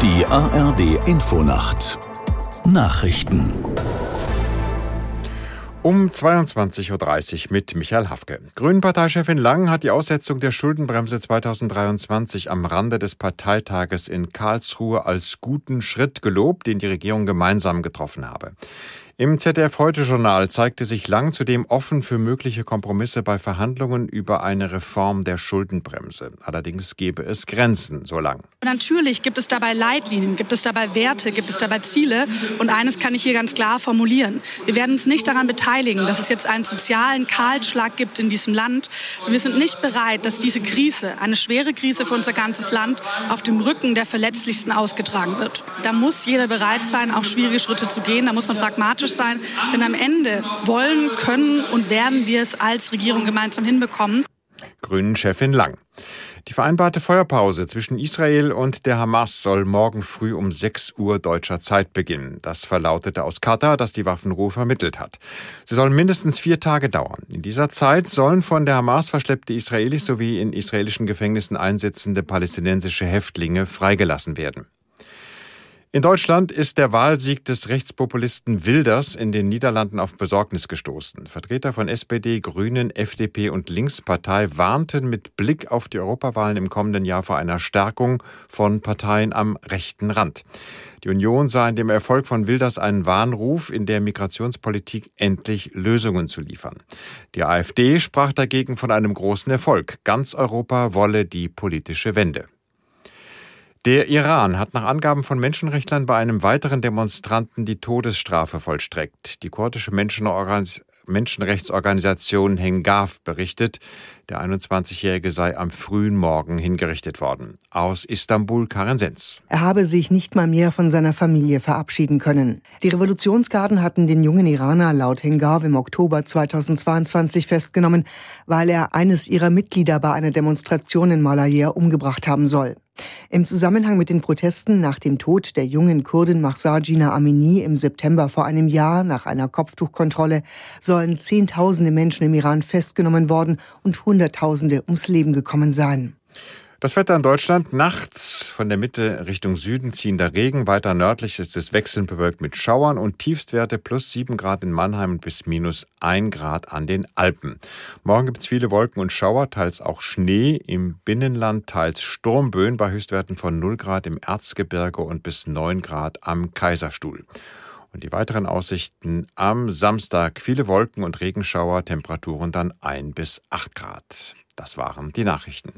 ARD Infonacht Nachrichten um 22.30 Uhr mit Michael Hafke. Grünen-Parteichefin Lang hat die Aussetzung der Schuldenbremse 2023 am Rande des Parteitages in Karlsruhe als guten Schritt gelobt, den die Regierung gemeinsam getroffen habe. Im ZDF-Heute-Journal zeigte sich Lang zudem offen für mögliche Kompromisse bei Verhandlungen über eine Reform der Schuldenbremse. Allerdings gebe es Grenzen, so lang. Natürlich gibt es dabei Leitlinien, gibt es dabei Werte, gibt es dabei Ziele. Und eines kann ich hier ganz klar formulieren. Wir werden uns nicht daran beteiligen, dass es jetzt einen sozialen Kahlschlag gibt in diesem Land. Wir sind nicht bereit, dass diese Krise, eine schwere Krise für unser ganzes Land, auf dem Rücken der Verletzlichsten ausgetragen wird. Da muss jeder bereit sein, auch schwierige Schritte zu gehen. Da muss man pragmatisch realistisch sein, denn am Ende wollen, können und werden wir es als Regierung gemeinsam hinbekommen. Grünen-Chefin Lang. Die vereinbarte Feuerpause zwischen Israel und der Hamas soll morgen früh um 6 Uhr deutscher Zeit beginnen. Das verlautete aus Katar, das die Waffenruhe vermittelt hat. Sie sollen mindestens vier Tage dauern. In dieser Zeit sollen von der Hamas verschleppte Israelis sowie in israelischen Gefängnissen einsitzende palästinensische Häftlinge freigelassen werden. In Deutschland ist der Wahlsieg des Rechtspopulisten Wilders in den Niederlanden auf Besorgnis gestoßen. Vertreter von SPD, Grünen, FDP und Linkspartei warnten mit Blick auf die Europawahlen im kommenden Jahr vor einer Stärkung von Parteien am rechten Rand. Die Union sah in dem Erfolg von Wilders einen Warnruf, in der Migrationspolitik endlich Lösungen zu liefern. Die AfD sprach dagegen von einem großen Erfolg. Ganz Europa wolle die politische Wende. Der Iran hat nach Angaben von Menschenrechtlern bei einem weiteren Demonstranten die Todesstrafe vollstreckt. Die kurdische Menschenrechtsorganisation Hengav berichtet, der 21-Jährige sei am frühen Morgen hingerichtet worden. Aus Istanbul Karen Sens. Er habe sich nicht mal mehr von seiner Familie verabschieden können. Die Revolutionsgarden hatten den jungen Iraner laut Hengav im Oktober 2022 festgenommen, weil er eines ihrer Mitglieder bei einer Demonstration in Malaya umgebracht haben soll. Im Zusammenhang mit den Protesten nach dem Tod der jungen Kurdin Mahsa Gina Amini im September vor einem Jahr nach einer Kopftuchkontrolle sollen Zehntausende Menschen im Iran festgenommen worden und Hunderttausende ums Leben gekommen sein. Das Wetter in Deutschland nachts von der Mitte Richtung Süden ziehender Regen. Weiter nördlich ist es wechselnd bewölkt mit Schauern und Tiefstwerte plus 7 Grad in Mannheim bis minus 1 Grad an den Alpen. Morgen gibt es viele Wolken und Schauer, teils auch Schnee. Im Binnenland teils Sturmböen bei Höchstwerten von 0 Grad im Erzgebirge und bis 9 Grad am Kaiserstuhl. Und die weiteren Aussichten am Samstag viele Wolken und Regenschauer, Temperaturen dann 1 bis 8 Grad. Das waren die Nachrichten.